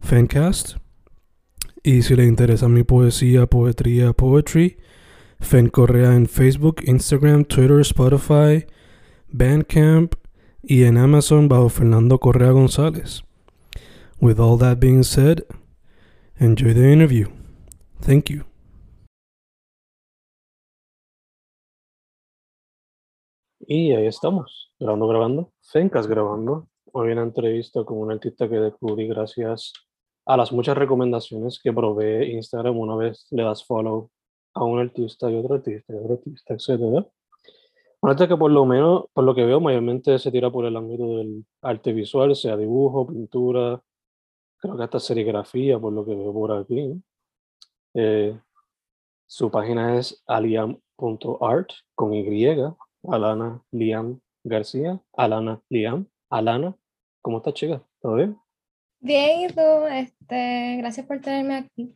Fancast. Y si le interesa mi poesía, poetría, poetry, Fen Correa en Facebook, Instagram, Twitter, Spotify, Bandcamp y en Amazon bajo Fernando Correa González. With all that being said, enjoy the interview. Thank you. Y ahí estamos, grabando, grabando, Fencas grabando. Hoy una entrevista con un artista que descubrí gracias a las muchas recomendaciones que provee Instagram una vez le das follow a un artista y otro artista y otro artista, etc. Un artista que por lo menos, por lo que veo, mayormente se tira por el ámbito del arte visual, sea dibujo, pintura, creo que hasta serigrafía, por lo que veo por aquí. Eh, su página es aliam.art con Y, Alana Liam García, Alana Liam, Alana, ¿cómo estás chica? ¿Todo bien? Bien, ¿y tú? Este, gracias por tenerme aquí.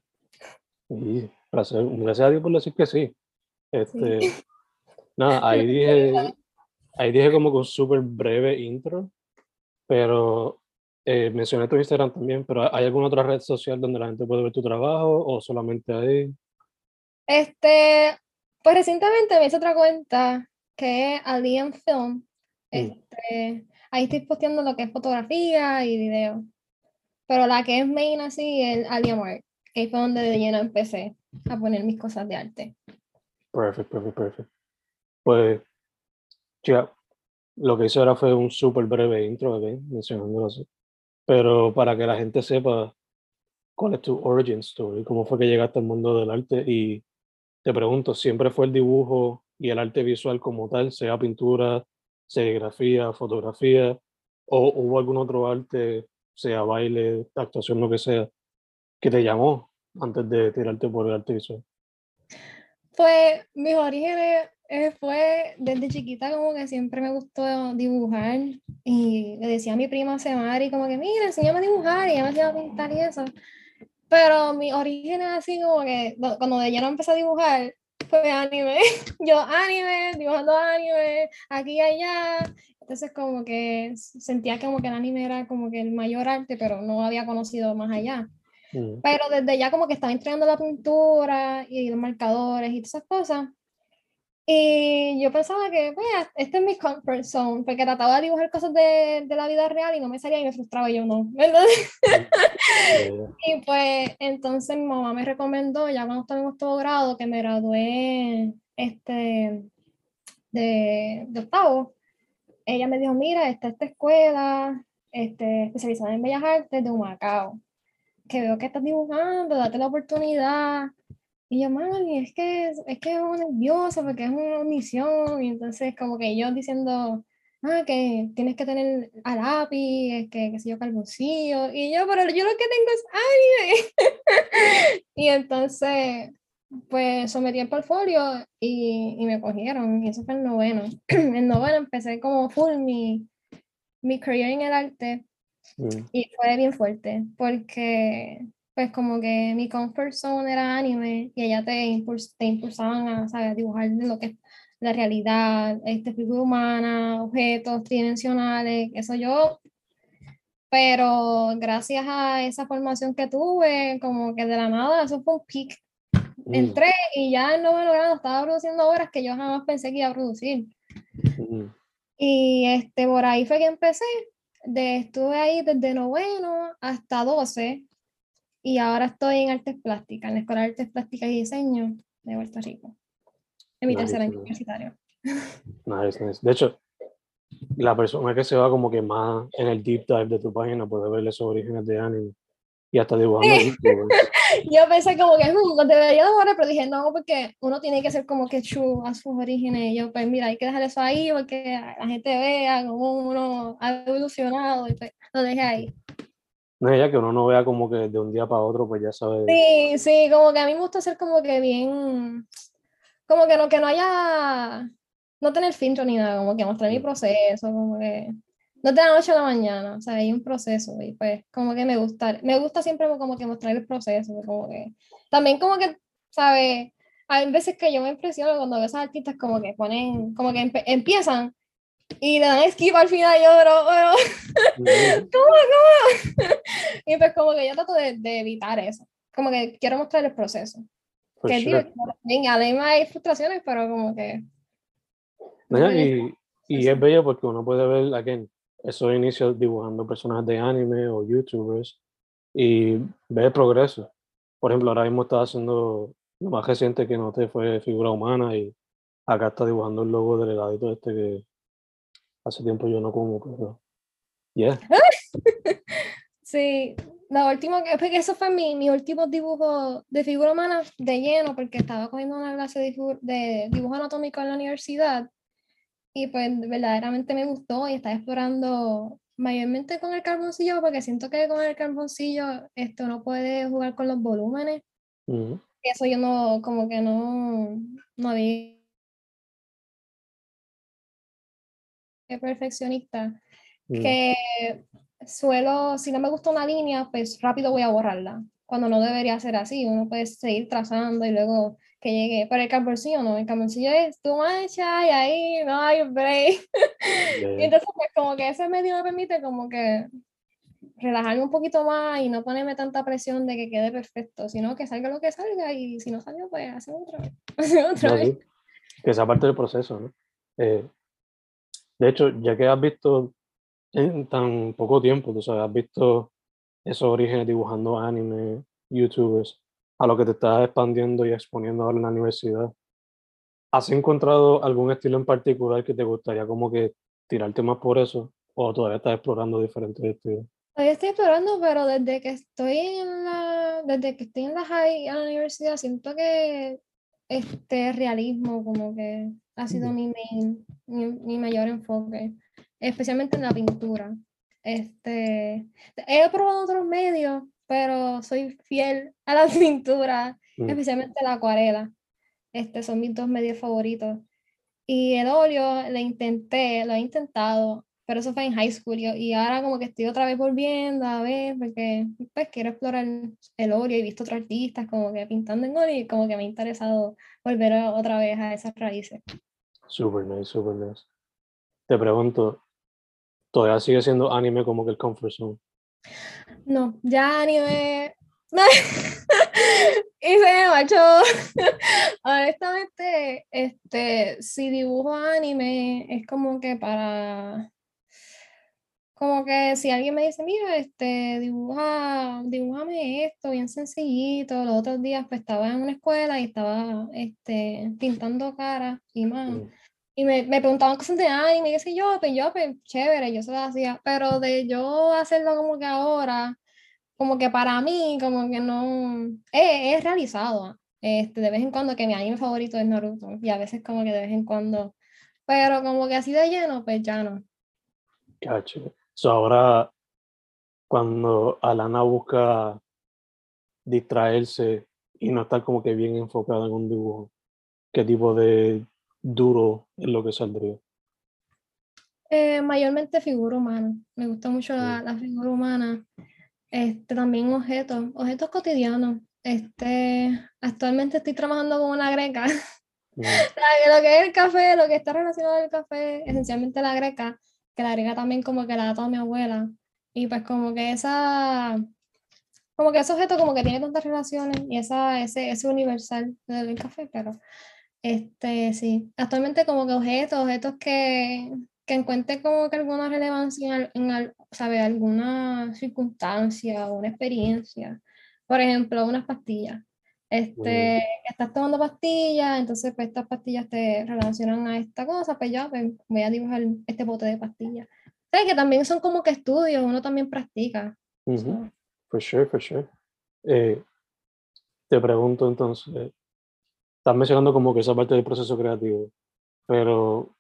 Sí, gracias, gracias a Dios por decir que sí. Este, Nada, ahí dije, ahí dije como con súper breve intro, pero eh, mencioné tu Instagram también, pero ¿hay alguna otra red social donde la gente puede ver tu trabajo o solamente ahí? Este, pues recientemente me hice otra cuenta que es Alien Film. Este, ahí estoy posteando lo que es fotografía y video. Pero la que es main así es Art, que fue donde de lleno empecé a poner mis cosas de arte. Perfecto, perfecto, perfecto. Pues, ya, lo que hice ahora fue un súper breve intro, ¿ok? Mencionándolo así. Pero para que la gente sepa cuál es tu origin story, cómo fue que llegaste al mundo del arte y te pregunto, ¿siempre fue el dibujo y el arte visual como tal, sea pintura, serigrafía, fotografía, o hubo algún otro arte, sea baile, actuación, lo que sea, que te llamó antes de tirarte por el arte visual? Pues mis orígenes eh, fue desde chiquita como que siempre me gustó dibujar y le decía a mi prima Semari como que mira, enséñame a dibujar y ella me hacía a pintar y eso. Pero mi origen es así como que cuando de lleno empecé a dibujar fue anime. Yo anime, dibujando anime, aquí y allá. Entonces como que sentía como que el anime era como que el mayor arte, pero no había conocido más allá. Mm. Pero desde ya como que estaba entrenando la pintura y los marcadores y todas esas cosas. Y yo pensaba que, pues, este es mi comfort zone, porque trataba de dibujar cosas de, de la vida real y no me salía y me frustraba y yo no, ¿verdad? y pues, entonces mi mamá me recomendó, ya cuando estaba en octavo grado, que me gradué este, de, de octavo, ella me dijo, mira, está esta escuela este, especializada en Bellas Artes de Humacao, que veo que estás dibujando, date la oportunidad. Y yo, mami, es que es que es nerviosa porque es una misión. Y entonces, como que yo diciendo, ah, que tienes que tener a lápiz, que, que sé yo, calzoncillo. Y yo, pero yo lo que tengo es anime. y entonces, pues sometí el portfolio y, y, me cogieron. Y eso fue el noveno. en noveno empecé como full mi, mi career en el arte. Mm. Y fue bien fuerte porque pues como que mi comfort zone era anime y ella te, te impulsaban a, ¿sabes? dibujar lo que es la realidad, este, figura humana, objetos tridimensionales, eso yo. Pero gracias a esa formación que tuve, como que de la nada, eso fue un pic. Mm. Entré y ya no me logrado, estaba produciendo obras que yo jamás pensé que iba a producir. Mm. Y este, por ahí fue que empecé. De, estuve ahí desde noveno hasta 12 y ahora estoy en artes plásticas, en la Escuela de Artes Plásticas y Diseño de Puerto Rico, en mi Nice, tercer año universitario. Nice, nice. De hecho, la persona que se va como que más en el deep dive de tu página puede ver esos orígenes de anime y hasta dibujando. Sí. youtubers. Yo pensé como que "Mm, lo debería dejar, pero dije no, porque uno tiene que ser como que true a sus orígenes. Y yo, pues mira, hay que dejar eso ahí porque la gente vea cómo uno ha evolucionado y pues lo dejé ahí. No, ya que uno no vea como que de un día para otro, pues ya sabe. Sí, sí, como que a mí me gusta ser como que bien, como que no, que no haya, no tener filtro ni nada, como que mostrar mi proceso, como que no de la noche a la mañana, o sea, hay un proceso y pues como que me gusta, me gusta siempre como que mostrar el proceso, como que también como que, ¿sabes? Hay veces que yo me impresiono cuando veo a esos artistas como que ponen, como que empiezan y le dan skip al final y yo, pero, pero, Ujú. y pues como que yo trato de, de evitar eso, como que quiero mostrar el proceso. For que sure. también, además hay frustraciones, pero como que... No, y, y es bello porque uno puede ver, again, esos inicios dibujando personajes de anime o youtubers y ver progreso. Por ejemplo, ahora mismo estaba haciendo, lo más reciente que noté fue figura humana y acá está dibujando el logo del heladito este que hace tiempo yo no como, pero... Yeah, Sí, que, porque eso fue mi, mi último dibujo de figura humana de lleno, porque estaba cogiendo una clase de, de dibujo anatómico en la universidad y pues verdaderamente me gustó y estaba explorando mayormente con el carboncillo, porque siento que con el carboncillo esto no puede jugar con los volúmenes. ujú, y Eso yo no, como que no, no había perfeccionista. mm, que suelo, si no me gusta una línea, pues rápido voy a borrarla, cuando no debería ser así, uno puede seguir trazando y luego que llegue, pero el carboncillo no, el carboncillo es tu mancha y ahí no hay break. Y yeah, entonces pues como que ese medio me permite como que relajarme un poquito más y no ponerme tanta presión de que quede perfecto, sino que salga lo que salga y si no salió pues hacemos otra vez, hacemos otra no, vez. sí, que esa parte del proceso, ¿no? Eh, de hecho, ya que has visto en tan poco tiempo, tú sabes, has visto esos orígenes dibujando anime, youtubers, a lo que te estás expandiendo y exponiendo ahora en la universidad. ¿Has encontrado algún estilo en particular que te gustaría como que tirarte más por eso? ¿O todavía estás explorando diferentes estilos? Todavía estoy explorando, pero desde que estoy en la, desde que estoy en la high, en la universidad, siento que este realismo como que ha sido mi main, mi, mi mayor enfoque, especialmente en la pintura. Este, he probado otros medios, pero soy fiel a la pintura, Mm, especialmente la acuarela. Este, son mis dos medios favoritos. Y el óleo lo intenté, lo he intentado, pero eso fue en high school y, ahora como que estoy otra vez volviendo a ver porque pues quiero explorar el óleo y he visto otros artistas como que pintando en óleo y como que me ha interesado volver otra vez a esas raíces. Super nice, super nice. Te pregunto, ¿todavía sigue siendo anime como que el comfort zone? No, ya anime. y se me marchó. Honestamente, este, si dibujo anime, es como que para. Como que si alguien me dice, mira, este, dibuja, dibújame esto bien sencillito. Los otros días pues estaba en una escuela y estaba este, pintando caras y más. Mm, Y me, me preguntaban cosas de anime, qué sé yo, pues yo, pues chévere, yo se lo hacía, pero de yo hacerlo como que ahora, como que para mí, como que no, es, es realizado, este, de vez en cuando que mi anime favorito es Naruto, y a veces como que de vez en cuando, pero como que así de lleno, pues ya no. Cacho. So ahora, cuando Alana busca distraerse y no estar como que bien enfocada en un dibujo, ¿qué tipo de duro es lo que saldría? Eh, mayormente figura humana, me gusta mucho la, Mm. la figura humana, este, también objetos, objetos cotidianos, este, actualmente estoy trabajando con una greca, La- Lo que es el café, lo que está relacionado al café, esencialmente la greca, que la greca también como que la da toda mi abuela. Y pues como que esa, como que ese objeto como que tiene tantas relaciones y esa, ese, ese universal del café, pero este sí, actualmente como que objetos, objetos que, que encuentre como que alguna relevancia en, en sabe, alguna circunstancia o una experiencia. por ejemplo, unas pastillas. Este, estás tomando pastillas, entonces pues estas pastillas te relacionan a esta cosa, pues ya pues, voy a dibujar este bote de pastillas. O que también son como que estudios, uno también practica. For sure, for sure. Eh, te pregunto entonces, estás mencionando como que esa parte del proceso creativo, pero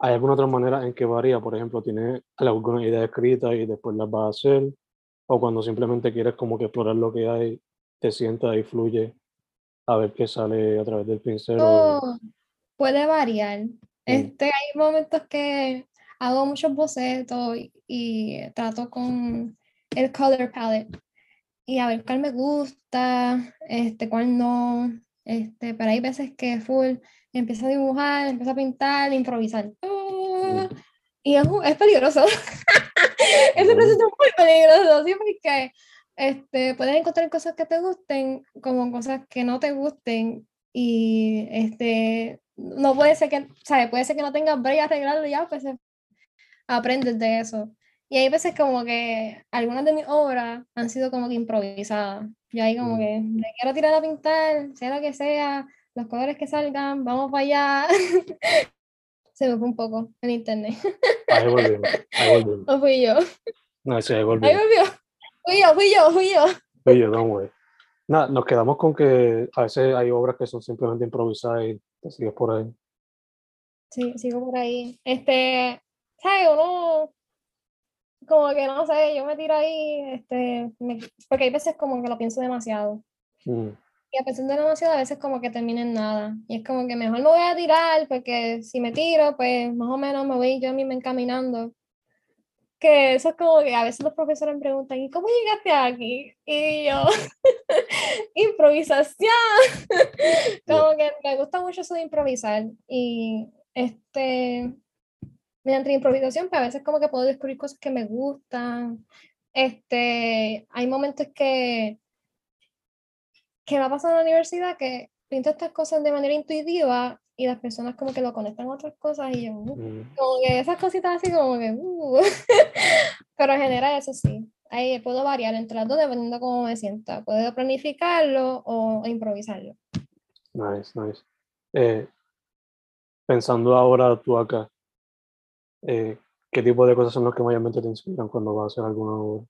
¿hay alguna otra manera en que varía? Por ejemplo, ¿tienes alguna idea escrita y después las vas a hacer? ¿O cuando simplemente quieres como que explorar lo que hay, te sientas y fluye a ver qué sale a través del pincel? Puede variar. Mm. Este, hay momentos que hago muchos bocetos y trato con el color palette y a ver cuál me gusta, este, cuál no, este, pero hay veces que full empiezo a dibujar, empiezo a pintar, a improvisar. Y es, es peligroso. Ese proceso es muy peligroso, ¿sí? Porque este, puedes encontrar cosas que te gusten como cosas que no te gusten y este, no puede ser que, ¿sabes? Puede ser que no tengas break arreglarlo ya, pues aprendes de eso. Y hay veces como que algunas de mis obras han sido como que improvisadas. Y ahí como mm. que me quiero tirar a pintar, sea lo que sea, los colores que salgan, vamos para allá. Se me fue un poco en internet. Ahí volvió, ahí volvió. ¿O fui yo? No, sí, ahí volvió. Ahí volvió. Fui yo, fui yo, fui yo. Fui yo, don't worry. Nada, nos quedamos con que a veces hay obras que son simplemente improvisadas y te sigues por ahí. Sí, sigo por ahí. Este, ¿sabes? Uno como que no sé, yo me tiro ahí, este, porque hay veces como que lo pienso demasiado. Mm. Y a pesar de demasiado, a veces como que termina en nada. Y es como que mejor me voy a tirar, porque si me tiro, pues más o menos me voy yo a mí me encaminando. Que eso es como que a veces los profesores me preguntan, ¿y cómo llegaste aquí? Y yo, improvisación. como que me gusta mucho eso de improvisar. Y este, mediante la improvisación, pero pues, a veces como que puedo descubrir cosas que me gustan. Este, hay momentos que, que me ha pasado en la universidad que pinto estas cosas de manera intuitiva y las personas como que lo conectan a otras cosas y yo, uh, mm. como que esas cositas así como que, uh. pero en general eso sí, ahí puedo variar entre las dos dependiendo cómo me sienta, puedo planificarlo o improvisarlo. Nice, nice. Eh, pensando ahora tú acá, eh, ¿qué tipo de cosas son las que mayormente te inspiran cuando vas a hacer alguna obra?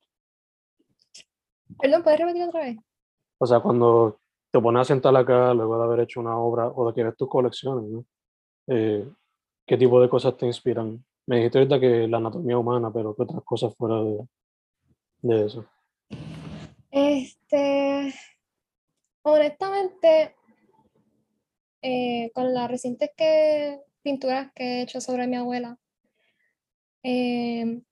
Perdón, ¿puedes repetir otra vez? O sea, cuando te pones a sentar acá luego de haber hecho una obra o de querer tus colecciones, ¿no? Eh, ¿Qué tipo de cosas te inspiran? Me dijiste ahorita que la anatomía humana, pero ¿qué otras cosas fuera de, de eso? Este, honestamente, eh, con las recientes que, pinturas que he hecho sobre mi abuela, Em,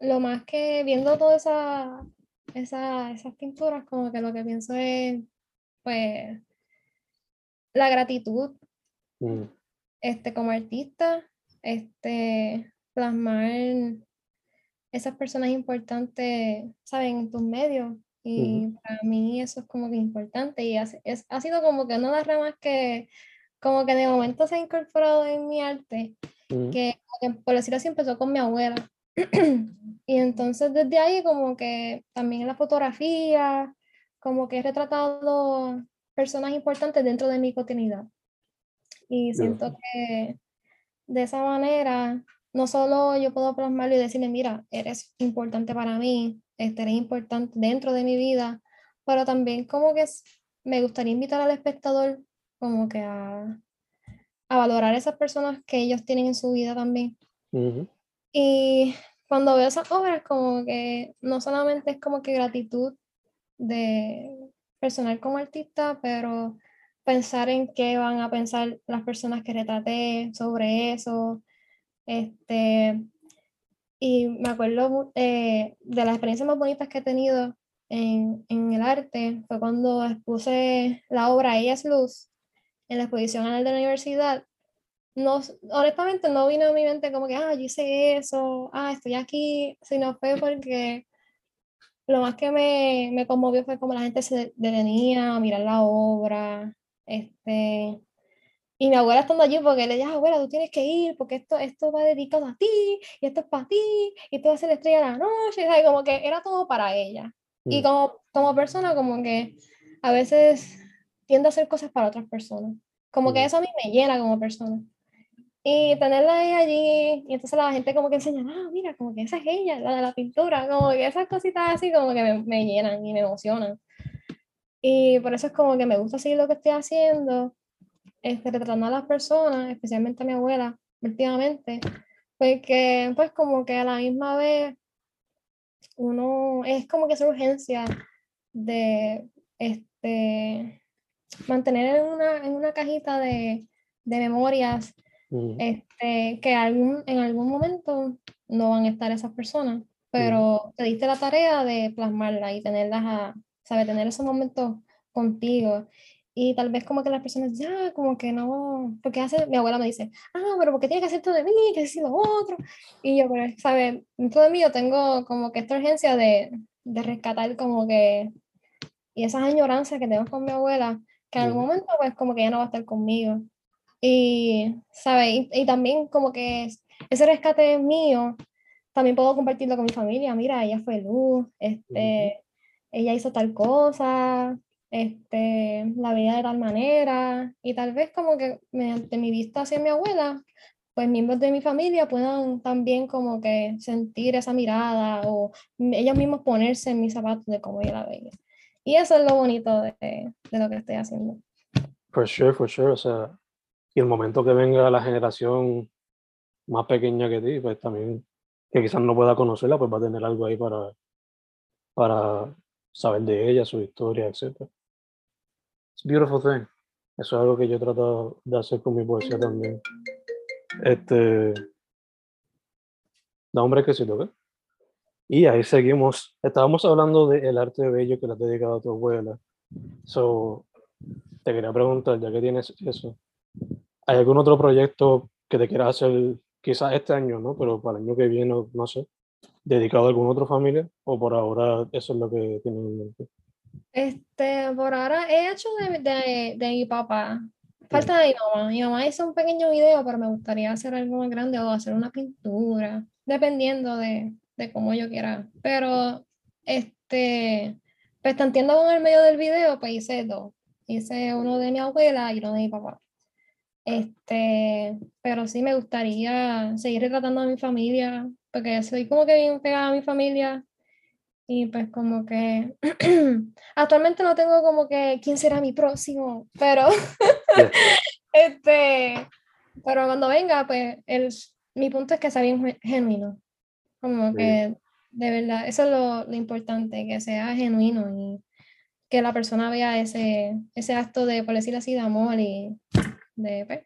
lo más que viendo todas esa, esa, esas pinturas, como que lo que pienso es, pues, la gratitud, mm. este, como artista, este, plasmar esas personas importantes, ¿saben?, en tus medios. Y para mí eso es como que importante y es, ha sido como que una de las ramas que como que de momento se ha incorporado en mi arte que, por decirlo así empezó con mi abuela. y entonces desde ahí como que también en la fotografía, como que he retratado personas importantes dentro de mi cotidianidad. Y siento que de esa manera, no solo yo puedo plasmarlo y decirle, mira, eres importante para mí, este, eres importante dentro de mi vida, pero también como que me gustaría invitar al espectador como que a, a valorar esas personas que ellos tienen en su vida también. Y cuando veo esas obras, como que no solamente es como que gratitud de personal como artista, pero pensar en qué van a pensar las personas que retraté sobre eso. Este, y me acuerdo eh, de las experiencias más bonitas que he tenido en, en, el arte, fue cuando expuse la obra Ella es Luz en la exposición anual de la universidad, no, honestamente no vino a mi mente como que, ah, yo hice eso, ah, estoy aquí, sino fue porque lo más que me, me conmovió fue como la gente se detenía a mirar la obra, este, y mi abuela estando allí porque le dije, abuela, tú tienes que ir porque esto, esto va dedicado a ti, y esto es para ti, y tú vas a ser la estrella de la noche, y como que era todo para ella. Y mm. como como persona, como que a veces tiendo a hacer cosas para otras personas. Como que Mm. eso a mí me llena como persona. Y tenerla ahí allí, y entonces la gente como que enseña, ah, mira, como que esa es ella, la de la pintura, como que esas cositas así como que me, me llenan y me emocionan. Y por eso es como que me gusta seguir lo que estoy haciendo, este, retratando a las personas, especialmente a mi abuela, últimamente, porque pues como que a la misma vez uno, es como que esa urgencia de este, mantener en una, en una cajita de, de memorias este, que algún, en algún momento no van a estar esas personas, pero te diste la tarea de plasmarla y tenerlas a, ¿sabes? Tener esos momentos contigo. Y tal vez como que las personas, ya, como que no, porque hace, mi abuela me dice, ah, pero ¿por qué tiene que hacer todo de mí? Que ha lo otro. Y yo, pero, ¿sabes? Dentro de mí yo tengo como que esta urgencia de, de rescatar como que, y esas añoranzas que tengo con mi abuela, que en algún momento pues como que ya no va a estar conmigo. Y, ¿sabes? Y, y también como que es- ese rescate mío, también puedo compartirlo con mi familia. Mira, ella fue luz, este, ella hizo tal cosa, este, la veía de tal manera. Y tal vez como que mediante mi vista hacia mi abuela, pues miembros de mi familia puedan también como que sentir esa mirada o ellos mismos ponerse en mis zapatos de cómo ella la veía. Y eso es lo bonito de, lo que estoy haciendo. For sure, for sure. O sea, y el momento que venga la generación más pequeña que ti, pues también, que quizás no pueda conocerla, pues va a tener algo ahí para, para saber de ella, su historia, etc. It's a beautiful thing. Eso es algo que yo he tratado de hacer con mi poesía también. Este. Da un brequecito, ¿ok? Y ahí seguimos. Estábamos hablando del arte bello que le has dedicado a tu abuela. So, te quería preguntar, ya que tienes eso, ¿hay algún otro proyecto que te quieras hacer, quizás este año, ¿no? Pero para el año que viene, o no sé, dedicado a alguna otra familia? ¿O por ahora eso es lo que tienes en mente? Este, por ahora he hecho de, de, de mi papá. Falta de mi mamá. Mi mamá hizo un pequeño video, pero me gustaría hacer algo más grande o hacer una pintura, dependiendo de, de cómo yo quiera. Pero, este, pues tanteando con el medio del video, pues hice dos. Hice uno de mi abuela y uno de mi papá. Este, pero sí me gustaría seguir retratando a mi familia, porque soy como que bien pegada a mi familia. Y pues como que actualmente no tengo como que quién será mi próximo, pero este, pero cuando venga, pues el, mi punto es que sea bien ge- genuino. Como que de verdad, eso es lo, lo importante, que sea genuino y que la persona vea ese, ese acto de, por decirlo así, de amor y de pues,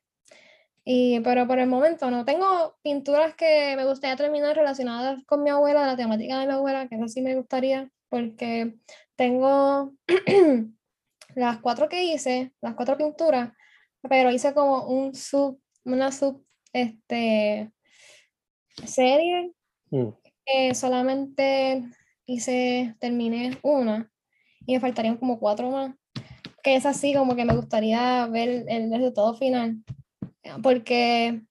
y, pero por el momento no. Tengo pinturas que me gustaría terminar relacionadas con mi abuela, la temática de mi abuela, que eso sí me gustaría, porque tengo las cuatro que hice, las cuatro pinturas, pero hice como un sub, una sub, este, serie Mm, que solamente hice, terminé una y me faltarían como cuatro más, que es así como que me gustaría ver el resultado final, porque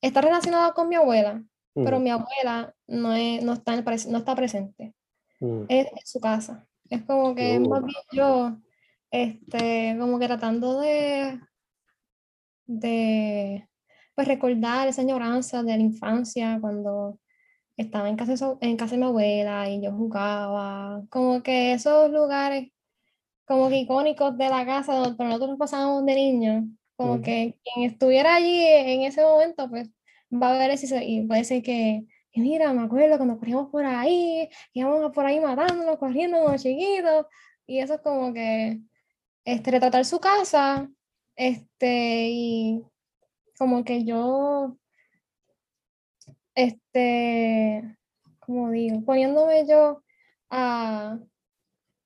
está relacionado con mi abuela, pero mm, mi abuela no, es, no, está, en no está presente, mm. es en su casa. Es como que es más Oh. bien yo, este, como que tratando de, de pues recordar esa añoranza de la infancia cuando estaba en casa, en casa de mi abuela y yo jugaba, como que esos lugares como que icónicos de la casa donde nosotros pasábamos de niños, como que quien estuviera allí en ese momento, pues va a ver eso y puede ser que, que mira, me acuerdo cuando corríamos por ahí, íbamos por ahí matándonos, corriendo como chiquitos, y eso es como que este, retratar su casa, este, y como que yo, este, como digo, poniéndome yo a,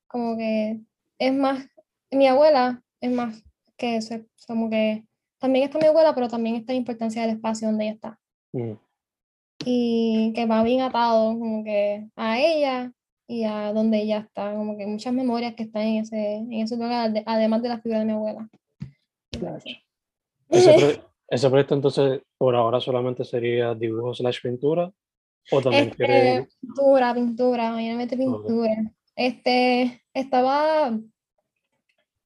como que es más, mi abuela es más que eso, es como que también está mi abuela, pero también está la importancia del espacio donde ella está. Mm, Y que va bien atado como que a ella y a donde ella está, como que muchas memorias que están en ese, en ese lugar, ade- además de la figura de mi abuela. Ese, pro- ese proyecto entonces por ahora solamente sería dibujo slash pintura o también Este, quiere pintura, pintura, mayormente pintura. este, estaba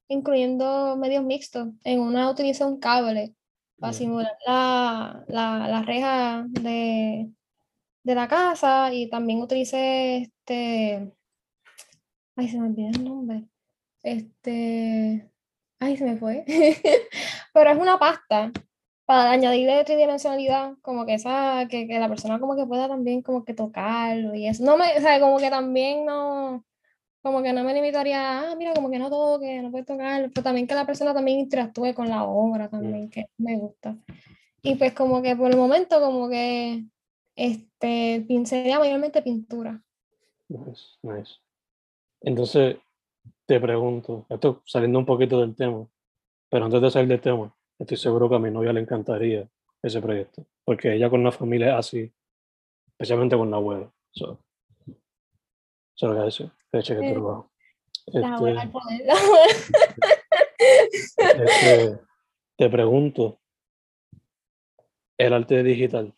incluyendo medios mixtos. En una utilicé un cable para simular la, la, la reja de, de la casa y también utilicé este, ay, se me olvidó el nombre. Este, ay, se me fue. Pero es una pasta para añadirle tridimensionalidad, como que esa, que, que la persona como que pueda también como que tocarlo y eso. No me, o sea, como que también no, como que no me limitaría, ah, mira, como que no toque, no puedes tocarlo, pero también que la persona también interactúe con la obra también, que me gusta. Y pues como que por el momento como que, este, pin- sería mayormente pintura. Nice, nice. Entonces, te pregunto, esto saliendo un poquito del tema, pero antes de salir del tema, estoy seguro que a mi novia le encantaría ese proyecto, porque ella con la familia es así, especialmente con la abuela. So, es lo que que trabajo. La abuela al Este, poder, la abuela. este, te pregunto, el arte digital,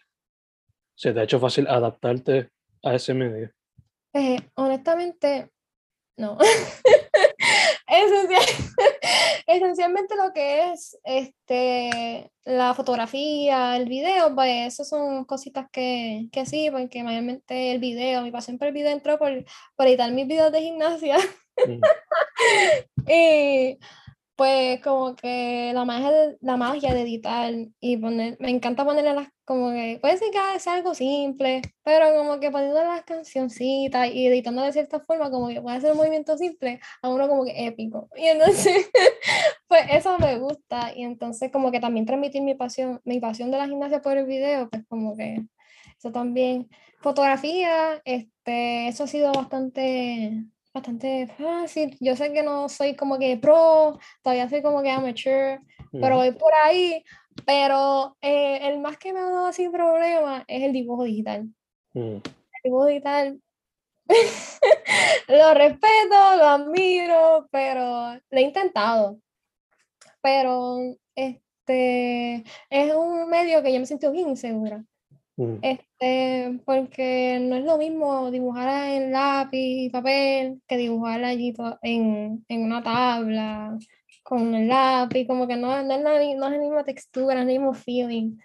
¿se te ha hecho fácil adaptarte a ese medio? Eh, honestamente, no. Esencial- esencialmente lo que es este, la fotografía, el video, pues eso son cositas que, que sí, porque mayormente el video, mi pasión por el video entró por, por editar mis videos de gimnasia. Y pues como que la magia de, la magia de editar y poner, me encanta ponerle las, como que, puede ser que sea algo simple, pero como que poniendo las cancioncitas y editando de cierta forma, como que puede ser un movimiento simple a uno como que épico. Y entonces, pues eso me gusta. Y entonces como que también transmitir mi pasión, mi pasión de la gimnasia por el video, pues como que eso también. Fotografía, este, eso ha sido bastante bastante fácil. Yo sé que no soy como que pro, todavía soy como que amateur, pero mm, voy por ahí. Pero eh, el más que me ha dado sin problema es el dibujo digital. mm, El dibujo digital lo respeto, lo admiro, pero lo he intentado. Pero este es un medio que yo me siento bien insegura. Mm, Este, porque no es lo mismo dibujar en lápiz y papel que dibujar allí en, en una tabla con el lápiz, como que no, no es la, no es la misma textura, no es el mismo feeling.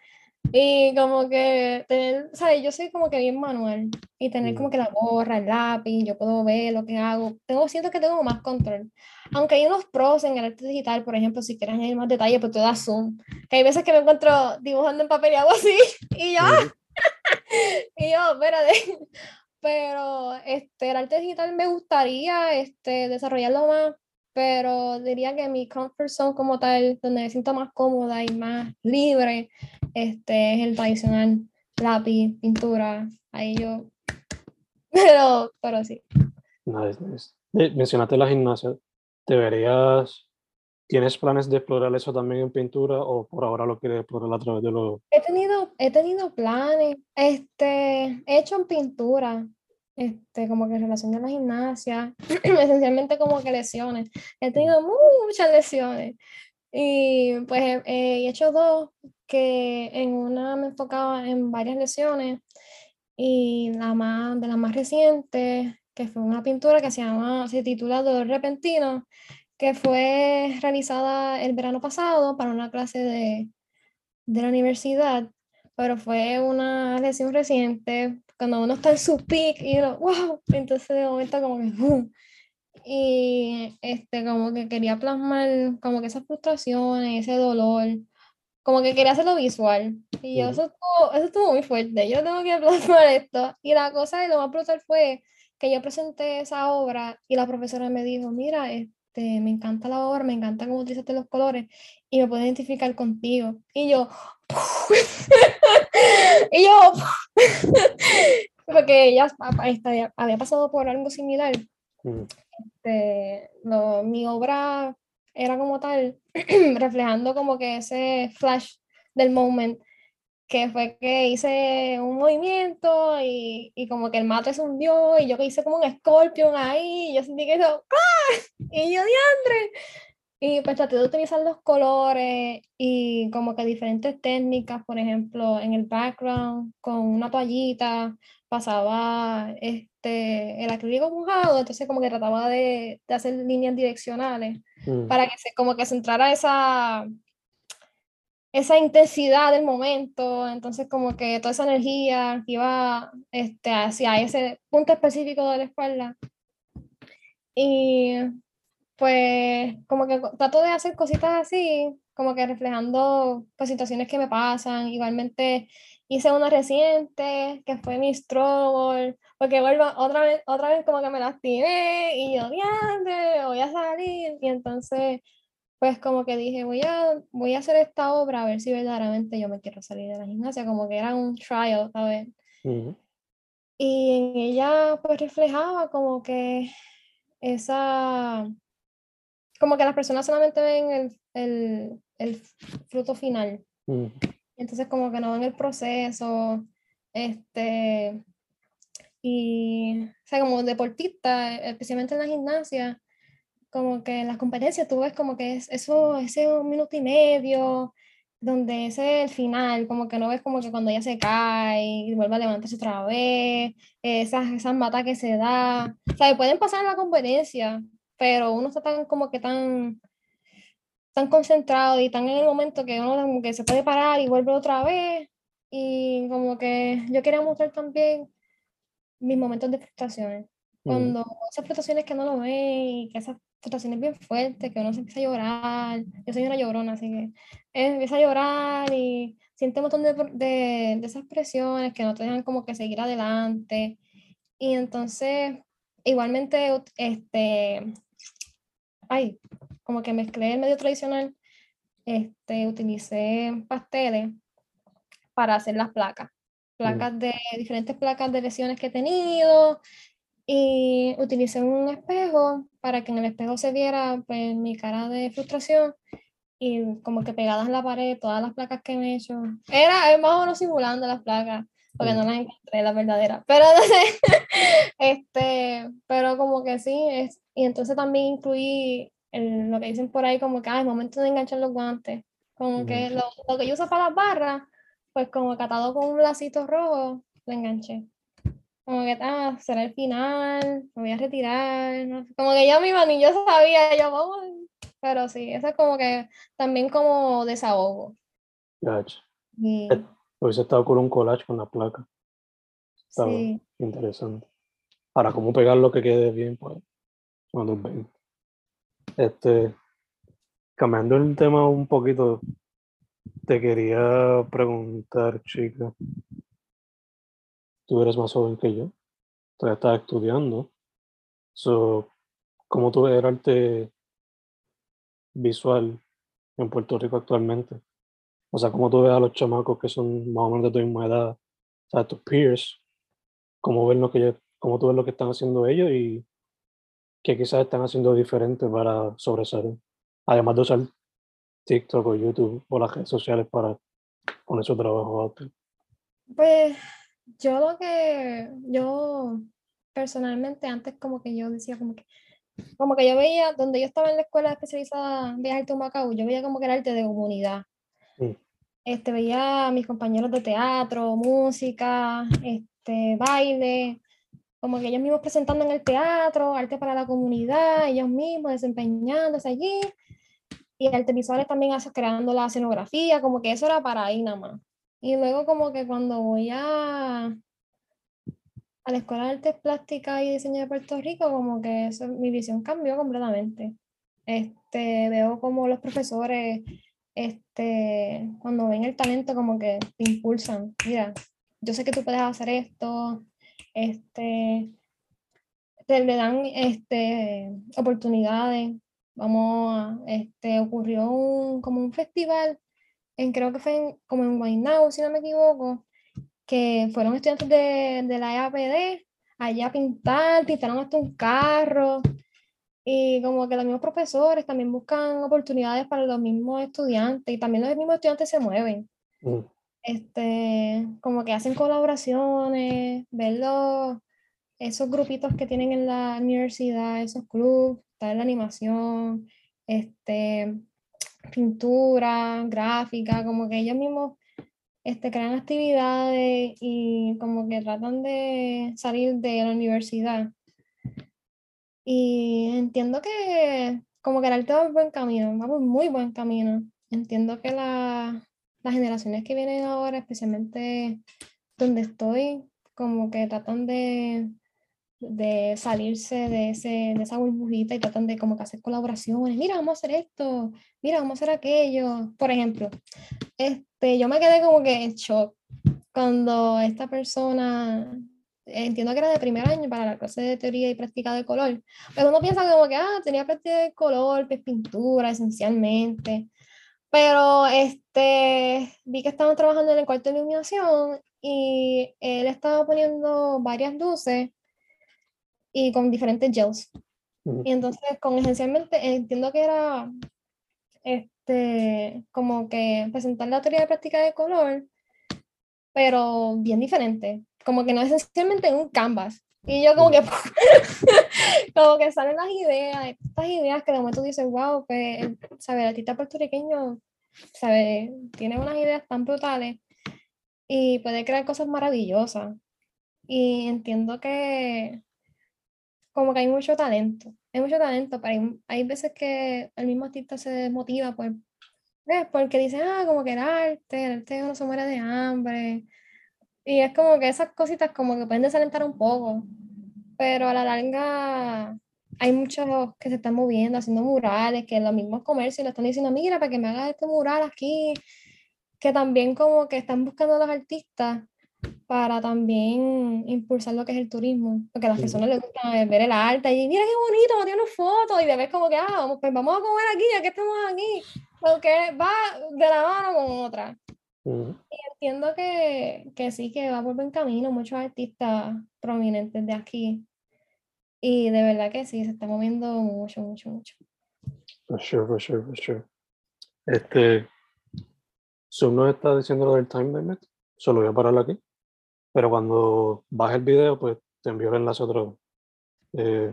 Y como que tener, ¿sabes? Yo soy como que bien manual y tener como Mm. que la gorra, el lápiz, yo puedo ver lo que hago. Tengo, siento que tengo más control. Aunque hay unos pros en el arte digital, por ejemplo, si quieres añadir más detalle, pues tú das zoom. Que hay veces que me encuentro dibujando en papel y hago así, y mm, y yo, espérate. Pero este, el arte digital me gustaría este, desarrollarlo más, pero diría que mi comfort zone como tal, donde me siento más cómoda y más libre, este, es el tradicional lápiz, pintura, ahí yo, pero, pero sí. Mencionaste la gimnasia. ¿Te verías, tienes planes de explorar eso también en pintura o por ahora lo quieres explorar a través de los... He tenido, he tenido planes, este, he hecho en pintura, este, como que en relación a la gimnasia, esencialmente como que lesiones. He tenido muchas lesiones y pues he, he hecho dos, que en una me enfocaba en varias lesiones y la más, de las más recientes, que fue una pintura que se llama, se titula Dolor Repentino, que fue realizada el verano pasado para una clase de, de la universidad, pero fue una lesión reciente, cuando uno está en su peak y uno, wow, entonces de momento como que, ¡boom! y este, como que quería plasmar como que esas frustraciones, ese dolor, como que quería hacerlo visual. Y yo, eso estuvo, eso estuvo muy fuerte, yo tengo que plasmar esto. Y la cosa de lo más brutal fue que yo presenté esa obra y la profesora me dijo, mira, este, me encanta la obra, me encanta cómo utilizaste los colores y me puedo identificar contigo. Y yo, y yo, porque ella esta- había pasado por algo similar. Este, lo- mi obra era como tal, reflejando como que ese flash del moment, que fue que hice un movimiento y, y como que el mate se hundió y yo que hice como un escorpión ahí, y yo sentí que eso, ¡ah! Y yo, diantre. Y pues traté de utilizar los colores y como que diferentes técnicas, por ejemplo, en el background, con una toallita, pasaba este, el acrílico mojado, entonces como que trataba de, de hacer líneas direccionales Mm, para que se, como que se entrara esa, esa intensidad del momento, entonces como que toda esa energía que iba este, hacia ese punto específico de la espalda. Y pues como que trato de hacer cositas así, como que reflejando pues, situaciones que me pasan. Igualmente hice una reciente que fue mi struggle, porque vuelvo otra vez, otra vez como que me lastimé y yo, voy a salir. Y entonces pues como que dije, voy a, voy a hacer esta obra a ver si verdaderamente yo me quiero salir de la gimnasia, como que era un trial, ¿sabes? mm, Y en ella pues reflejaba como que esa, como que las personas solamente ven el, el, el fruto final, mm, entonces como que no ven el proceso, este, y, o sea, como deportista, especialmente en la gimnasia, como que en las competencias tú ves como que es eso, ese un minuto y medio, donde ese es el final, como que no ves como que cuando ella se cae y vuelve a levantarse otra vez, esas, esas matas que se da, o sea, pueden pasar en la competencia, pero uno está tan como que tan, tan concentrado y tan en el momento que uno como que se puede parar y vuelve otra vez, y como que yo quería mostrar también mis momentos de frustraciones. Cuando esas frustraciones que no lo ven y que esas frustraciones bien fuertes, que uno se empieza a llorar, yo soy una llorona, así que eh, empieza a llorar y siente un montón de, de, de esas presiones que no te dejan como que seguir adelante. Y entonces, igualmente, este, ay, como que mezclé el medio tradicional, este, utilicé pasteles para hacer las placas, placas de diferentes placas de lesiones que he tenido y utilicé un espejo para que en el espejo se viera pues, mi cara de frustración y como que pegadas en la pared todas las placas que me he hecho. Era más o menos simulando las placas, porque no las encontré las verdaderas. Pero entonces, este, pero como que sí, es, y entonces también incluí el- lo que dicen por ahí como que ah, es momento de enganchar los guantes. Como que Ujú. lo, lo que yo uso para las barras, pues como catado con un lacito rojo, lo enganché. Como que, ah, será el final, me voy a retirar. no sé, Como que ya mi iba, ni yo sabía, yo vamos. Pero sí, eso es como que también como desahogo. gotcha. Y, Hubiese estado con un collage con la placa. Estaba sí, interesante. Ahora, cómo pegarlo que quede bien, pues, cuando ven. Este, cambiando el tema un poquito, te quería preguntar, chica. Tú eres más joven que yo. Todavía estás estudiando. So, ¿Cómo tú ves el arte visual en Puerto Rico actualmente? O sea, ¿cómo tú ves a los chamacos que son más o menos de tu misma edad? O tus peers. ¿Cómo ves lo que, cómo tú ves lo que están haciendo ellos y qué quizás están haciendo diferente para sobresalir? Además de usar TikTok o YouTube o las redes sociales para poner su trabajo there. pues yo lo que, yo personalmente antes como que yo decía como que, como que yo veía, donde yo estaba en la escuela especializada de Macao, yo veía como que era arte de comunidad. Mm. Este, veía a mis compañeros de teatro, música, este, baile, como que ellos mismos presentando en el teatro, arte para la comunidad, ellos mismos desempeñándose allí, y artes visuales también creando la escenografía, como que eso era para ahí nada más. Y luego como que cuando voy a, a la Escuela de Artes Plásticas y Diseño de Puerto Rico, como que eso- mi visión cambió completamente. Este, veo como los profesores, este, cuando ven el talento, como que te impulsan. Mira, yo sé que tú puedes hacer esto, este, te le dan este, oportunidades. Vamos a, este, ocurrió un, como un festival, en, creo que fue en- como en Guaynabo, si no me equivoco, que fueron estudiantes de, de la EAPD allá a pintar, pintaron hasta un carro. Y como que los mismos profesores también buscan oportunidades para los mismos estudiantes y también los mismos estudiantes se mueven. Mm, Este, como que hacen colaboraciones, ver los- esos grupitos que tienen en la universidad, esos clubes, está la animación, este, pintura, gráfica, como que ellos mismos este, crean actividades y como que tratan de salir de la universidad. Y entiendo que como que el arte va por buen camino, va muy buen camino. Entiendo que la, las generaciones que vienen ahora, especialmente donde estoy, como que tratan de, de salirse de, ese, de esa burbujita y tratan de como que hacer colaboraciones. Mira, vamos a hacer esto, mira, vamos a hacer aquello. Por ejemplo, este, yo me quedé como que en shock cuando esta persona, entiendo que era de primer año para la clase de teoría y práctica de color, pero uno piensa como que, ah, tenía práctica de color, pues pintura esencialmente. Pero este, vi que estaban trabajando en el cuarto de iluminación y él estaba poniendo varias luces y con diferentes gels. Y entonces, con esencialmente, entiendo que era este, como que presentar la teoría de práctica de color, pero bien diferente. Como que no esencialmente en un canvas. Y yo como que, como que salen las ideas, estas ideas que de momento dices, wow, pues, ¿sabes? El artista puertorriqueño, ¿sabes? Tiene unas ideas tan brutales y puede crear cosas maravillosas. Y entiendo que como que hay mucho talento, hay mucho talento, pero hay, hay veces que el mismo artista se desmotiva por, ¿ves? porque dice, ah, como que el arte, el arte uno se muere de hambre. Y es como que esas cositas como que pueden desalentar un poco, pero a la larga hay muchos que se están moviendo, haciendo murales, que los mismos comercios le están diciendo, mira, para que me hagas este mural aquí, que también como que están buscando a los artistas para también impulsar lo que es el turismo, porque a las personas les gusta ver el arte y mira qué bonito, me una foto y de ver como que, ah, vamos, pues vamos a comer aquí, ya que estamos aquí, porque va de la mano con otra. Y entiendo que, que, sí, que va por buen camino, muchos artistas prominentes de aquí. Y de verdad que sí, se está moviendo mucho, mucho, mucho. For sure, for sure, for sure. Este, Zoom nos está diciendo lo del time limit, solo voy a parar aquí. Pero cuando baje el video, pues te envío el enlace otro. Eh,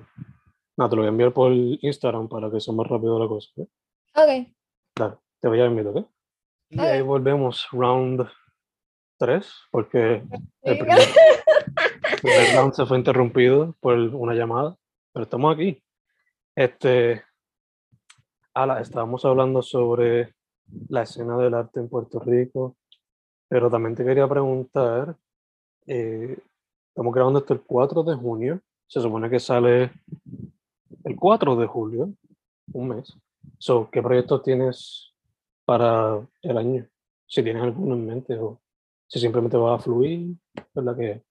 no, te lo voy a enviar por Instagram para que sea más rápido la cosa. ¿okay? Ok. Dale, te voy a enviar, ¿ok? Y ahí volvemos, round 3, porque el primer, el primer round se fue interrumpido por una llamada, pero estamos aquí. Este, Ala, estábamos hablando sobre la escena del arte en Puerto Rico, pero también te quería preguntar eh, estamos grabando esto el 4 de junio. Se supone que sale el 4 de julio, un mes. So, ¿Qué proyectos tienes para el año? Si tienes alguno en mente o si simplemente va a fluir, ¿verdad que?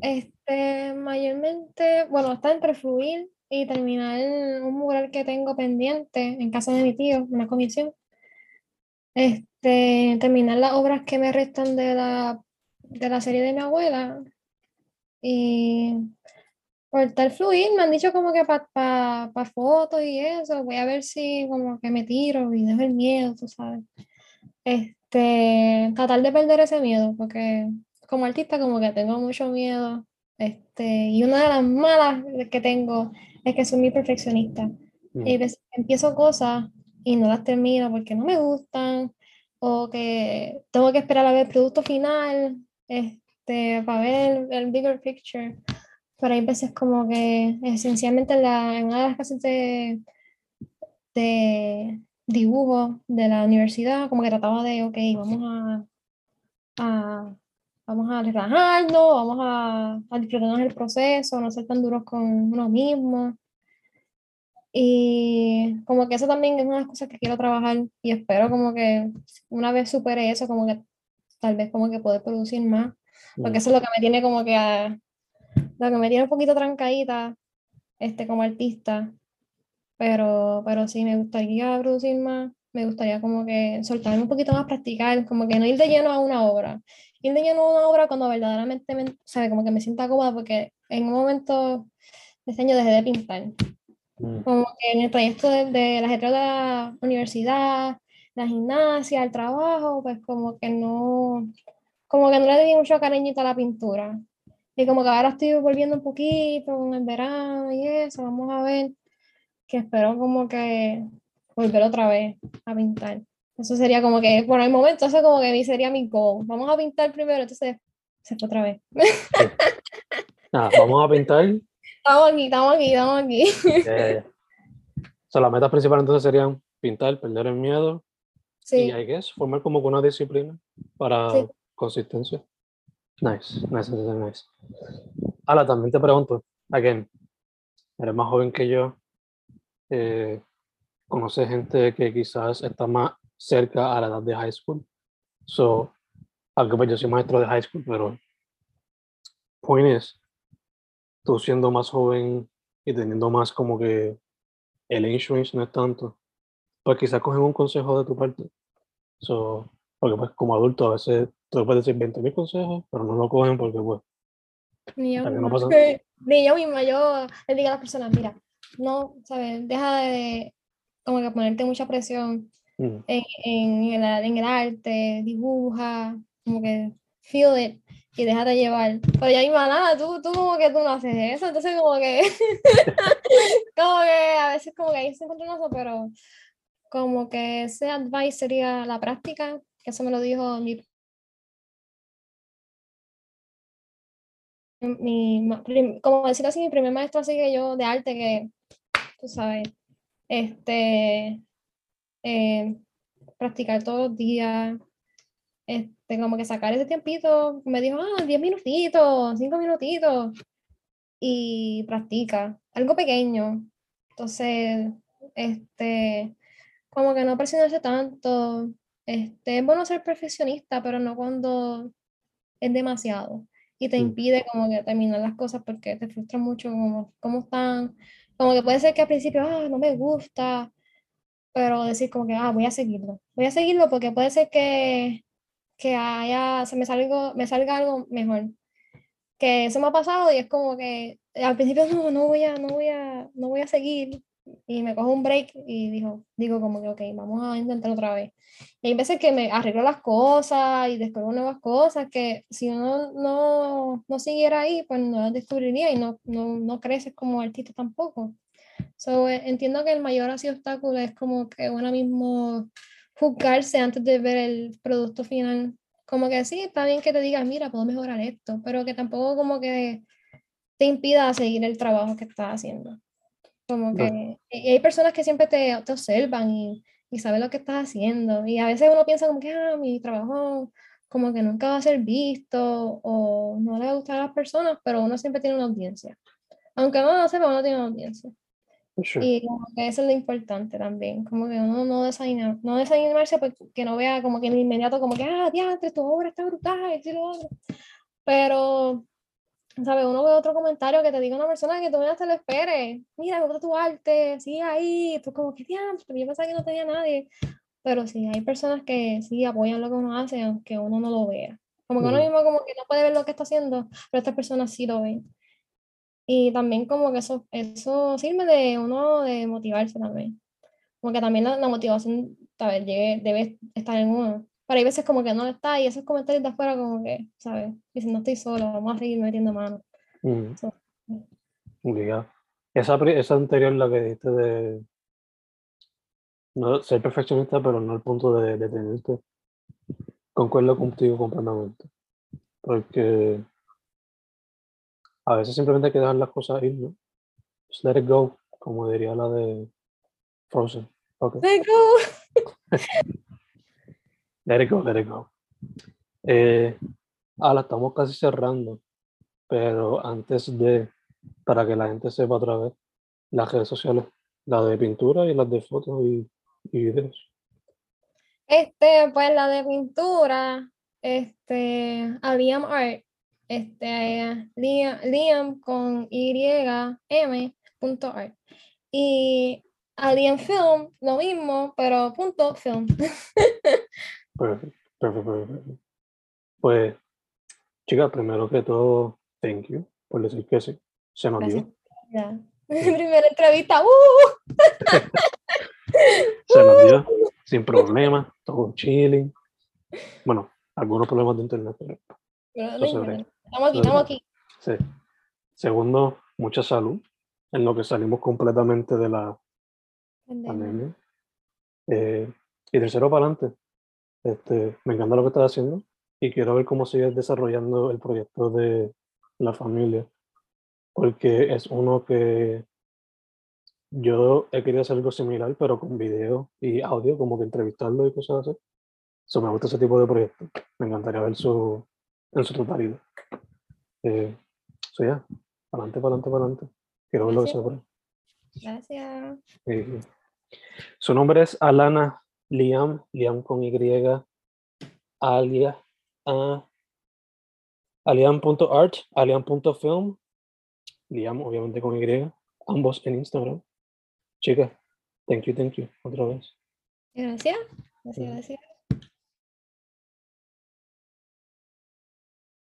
Este, mayormente, bueno, está entre fluir y terminar un mural que tengo pendiente en casa de mi tío, una comisión. Este, terminar las obras que me restan de la de la serie de mi abuela. Y por tal fluir, me han dicho como que para pa, fotos y eso, voy a ver si como que me tiro y dejo el miedo, tú sabes. Este, tratar de perder ese miedo, porque como artista como que tengo mucho miedo. Este, y una de las malas que tengo es que soy muy perfeccionista. Mm. Y empiezo cosas y no las termino porque no me gustan o que tengo que esperar a ver el producto final este, para ver el, bigger picture. Pero hay veces como que esencialmente en, la, en una de las clases de, de dibujo de la universidad, como que trataba de, ok, vamos a, a vamos a relajarnos, vamos a, a disfrutarnos del proceso, no ser tan duros con uno mismo. Y como que eso también es una de las cosas que quiero trabajar y espero como que una vez supere eso, como que tal vez como que poder producir más, porque mm. eso es lo que me tiene como que, a, lo que me tiene un poquito trancadita, este, como artista, pero, pero sí, me gustaría producir más, me gustaría como que soltarme un poquito más, practicar, como que no ir de lleno a una obra, ir de lleno a una obra cuando verdaderamente, me, sabe, como que me sienta cómoda, porque en un momento de este año dejé de pintar, mm. como que en el trayecto de, de la de la universidad, la gimnasia, el trabajo, pues como que no, como que no le di mucho cariñito a la pintura. Y como que ahora estoy volviendo un poquito con el verano y eso, vamos a ver, que espero como que volver otra vez a pintar. Eso sería como que, por el momento, eso como que sería mi goal. Vamos a pintar primero, entonces se fue otra vez. Nada, vamos a pintar. Estamos aquí, estamos aquí, estamos aquí. eh, o sea, las metas principales entonces serían pintar, perder el miedo Sí, y, I guess, formar como una disciplina para Sí. consistencia. Nice, nice, nice, nice. Ahora también te pregunto, again, eres más joven que yo, eh, conoces gente que quizás está más cerca a la edad de high school. So, aunque pues yo soy maestro de high school, pero point is, tú siendo más joven y teniendo más como que el insurance no es tanto, pues quizás cogen un consejo de tu parte. So, porque pues como adulto a veces tú puedes decir 20 mil consejos, pero no lo cogen porque pues ni yo no pasa- Ni yo misma, yo le digo a las personas, mira, no, ¿sabes? Deja de como que ponerte mucha presión mm, en, en el, en el arte, dibuja, como que feel it y déjate llevar. Pero ya misma nada, tú, tú como que tú no haces eso, entonces como que, como que a veces como que ahí se encuentra un oso, pero como que ese advice sería la práctica, que eso me lo dijo mi mi, como decir así, mi primer maestro así que yo de arte que, tú sabes, este, eh, practicar todos los días, este, como que sacar ese tiempito, me dijo, ah, 10 minutitos, 5 minutitos, y practica, algo pequeño. Entonces, este, como que no presionarse tanto, este, es bueno ser perfeccionista, pero no cuando es demasiado y te Mm. impide como que terminar las cosas porque te frustra mucho como cómo están, como que puede ser que al principio, ah, no me gusta, pero decir como que, ah, voy a seguirlo, voy a seguirlo porque puede ser que, que haya, se me salga, me salga algo mejor. Que eso me ha pasado y es como que al principio no, no voy a, no voy a, no voy a seguir y me cojo un break y digo, digo como que, ok, vamos a intentar otra vez. Y hay veces que me arreglo las cosas y descubro nuevas cosas que si uno no, no siguiera ahí, pues no las descubriría y no, no, no creces como artista tampoco. So, eh, entiendo que el mayor así obstáculo es como que uno mismo juzgarse antes de ver el producto final. Como que sí, está bien que te digas, mira, puedo mejorar esto, pero que tampoco como que te impida seguir el trabajo que estás haciendo. Como Claro. que y hay personas que siempre te, te observan y, y saben lo que estás haciendo. Y a veces uno piensa como que ah, mi trabajo como que nunca va a ser visto o no le va a gustar a las personas, pero uno siempre tiene una audiencia. Aunque uno no sepa, uno tiene una audiencia. sure. Y como que eso es lo importante también, como que uno no desanima, no desanimarse porque no vea como que en inmediato como que, ah, diantre, tu obra está brutal, y lo otro. Pero, ¿sabes? Uno ve otro comentario que te diga una persona que tú no te lo esperes, mira, me gusta tu arte, sigue ahí, tú como que, diantre, pero yo pensaba que no tenía nadie. Pero sí, hay personas que sí apoyan lo que uno hace, aunque uno no lo vea. Como que uno Ujú. mismo como que no puede ver lo que está haciendo, pero estas personas sí lo ven. Y también como que eso, eso sirve de uno de motivarse también. Como que también la, la motivación, ¿sabes? Llegue- debe estar en uno. Pero hay veces como que no está y esos comentarios de afuera como que, ¿sabes? Dicen, no estoy solo, vamos a seguir metiendo mano. Mm, So, obligado. Esa, esa anterior, la que dijiste de no ser perfeccionista, pero no al punto de detenerte. Concuerdo contigo completamente. Porque a veces simplemente hay que dejar las cosas ir, ¿no? Just let it go, como diría la de Frozen. Okay. let go. Let it go, let it go. Eh, ahora estamos casi cerrando, pero antes de, para que la gente sepa otra vez, las redes sociales, la de pintura y las de fotos y, y videos. Este, pues la de pintura, este, a Liam Art, este, Liam, Liam con Y, punto art. Y a Liam Film, lo mismo, pero punto film. Perfecto, perfecto, perfecto. Pues, chicas, primero que todo, thank you por decir que sí. Se nos Gracias. dio, Ya. Primera entrevista. ¡uh! se nos dio, sin problemas, todo chilling. Bueno, algunos problemas de internet, pero no importa. ve. Estamos aquí, estamos aquí. Sí. Segundo, mucha salud, en lo que salimos completamente de la pandemia. Eh, Y tercero, para adelante. Este, me encanta lo que estás haciendo y quiero ver cómo sigues desarrollando el proyecto de la familia, porque es uno que yo he querido hacer algo similar, pero con video y audio, como que entrevistarlo y cosas así. So, me gusta ese tipo de proyecto. Me encantaría ver su, en su totalidad. Eh, so, ya, para adelante, para adelante, para adelante. Quiero ver lo que se Gracias. Gracias. eh, su nombre es Alana Liam, Liam con Y, alia, a, aliam.art, aliam.film, Liam obviamente con Y, ambos en Instagram. Chicas, thank you, thank you, otra vez. Gracias. Gracias, Mm. gracias.